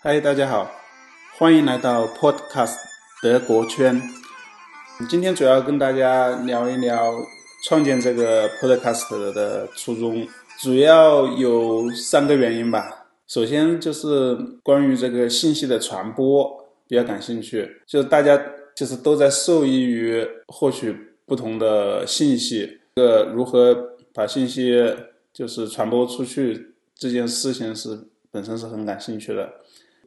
嗨，大家好，欢迎来到 Podcast 德国圈。今天主要跟大家聊一聊创建这个 Podcast 的初衷，主要有三个原因吧。首先就是关于这个信息的传播比较感兴趣，就是大家就是都在受益于获取不同的信息，这个如何把信息就是传播出去这件事情是本身是很感兴趣的。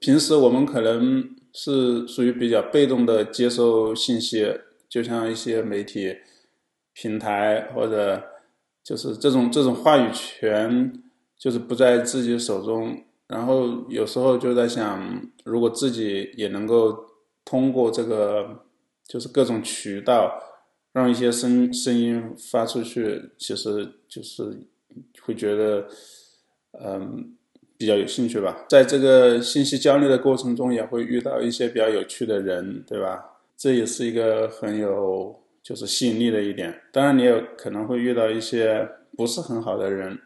平时我们可能是属于比较被动的接收信息，就像一些媒体平台或者就是这种这种话语权就是不在自己手中。然后有时候就在想，如果自己也能够通过这个就是各种渠道让一些声声音发出去，其实就是会觉得嗯。比较有兴趣吧，在这个信息交流的过程中，也会遇到一些比较有趣的人，对吧？这也是一个很有就是吸引力的一点。当然，你也可能会遇到一些不是很好的人，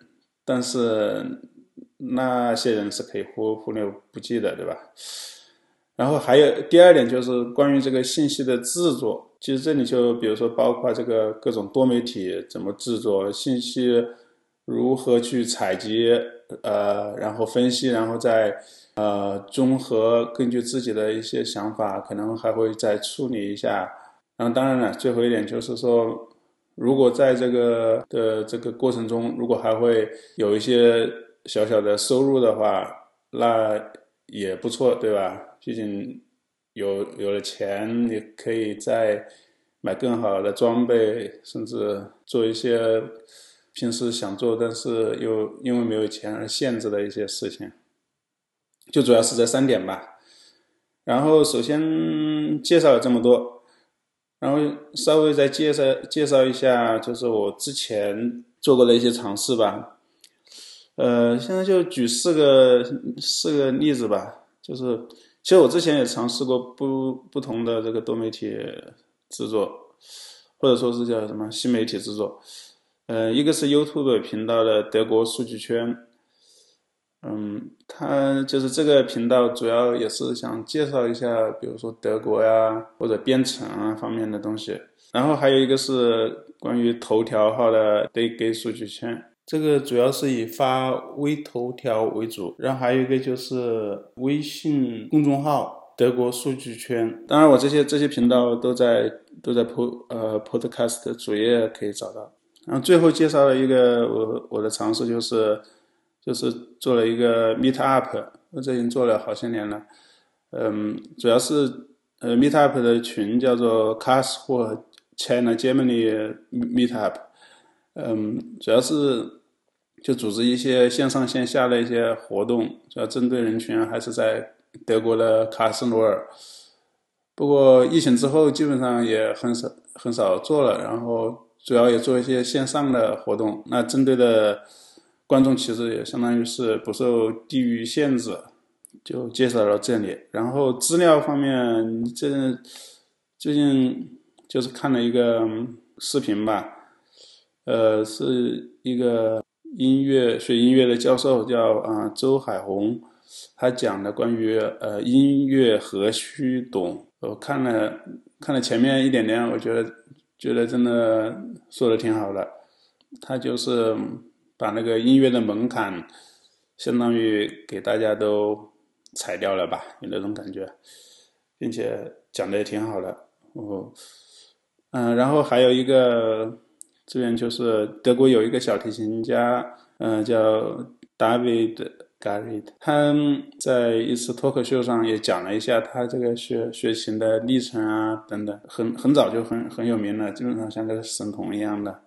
但是那些人是可以忽忽略不计的，对吧？然后还有第二点就是关于这个信息的制作，其实这里就比如说包括这个各种多媒体怎么制作信息。如何去采集，呃，然后分析，然后再呃综合，根据自己的一些想法，可能还会再处理一下。然后当然了，最后一点就是说，如果在这个的这个过程中，如果还会有一些小小的收入的话，那也不错，对吧？毕竟有有了钱，你可以再买更好的装备，甚至做一些。平时想做，但是又因为没有钱而限制的一些事情，就主要是这三点吧。然后首先介绍了这么多，然后稍微再介绍介绍一下，就是我之前做过的一些尝试吧。呃，现在就举四个四个例子吧。就是其实我之前也尝试过不不同的这个多媒体制作，或者说是叫什么新媒体制作。呃，一个是 YouTube 频道的德国数据圈，嗯，它就是这个频道主要也是想介绍一下，比如说德国呀或者编程啊方面的东西。然后还有一个是关于头条号的 DayG 数据圈，这个主要是以发微头条为主。然后还有一个就是微信公众号德国数据圈。当然，我这些这些频道都在都在 Pod 呃 Podcast 主页可以找到。然后最后介绍了一个我我的尝试，就是就是做了一个 Meet Up，我这已经做了好些年了。嗯，主要是呃 Meet Up 的群叫做 Cast 或 China Germany Meet Up。嗯，主要是就组织一些线上线下的一些活动，主要针对人群还是在德国的卡斯罗尔。不过疫情之后基本上也很少很少做了，然后。主要也做一些线上的活动，那针对的观众其实也相当于是不受地域限制，就介绍到这里。然后资料方面，这最近就是看了一个视频吧，呃，是一个音乐学音乐的教授叫啊周海红，他讲的关于呃音乐何须懂，我看了看了前面一点点，我觉得。觉得真的说的挺好的，他就是把那个音乐的门槛，相当于给大家都踩掉了吧，有那种感觉，并且讲的也挺好的。哦，嗯，然后还有一个这边就是德国有一个小提琴家，嗯，叫 David。Gary，他在一次脱口秀上也讲了一下他这个学学琴的历程啊，等等，很很早就很很有名了，基本上像个神童一样的。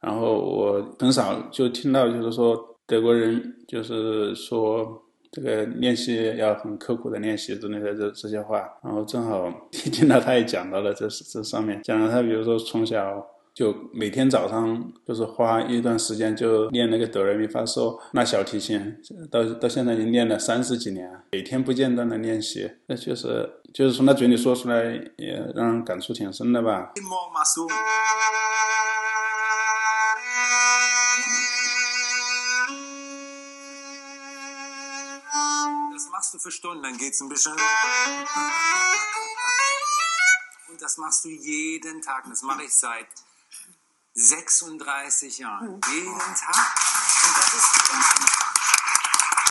然后我很少就听到，就是说德国人就是说这个练习要很刻苦的练习之类的这这些话。然后正好听到他也讲到了这这上面，讲了他比如说从小。就每天早上，就是花一段时间就练那个哆来咪发嗦，那小提琴。到到现在已经练了三十几年，每天不间断的练习。那确实就是从他嘴里说出来，也让人感触挺深的吧。36 Jahren. Jeden Tag. Und das ist ganz einfach.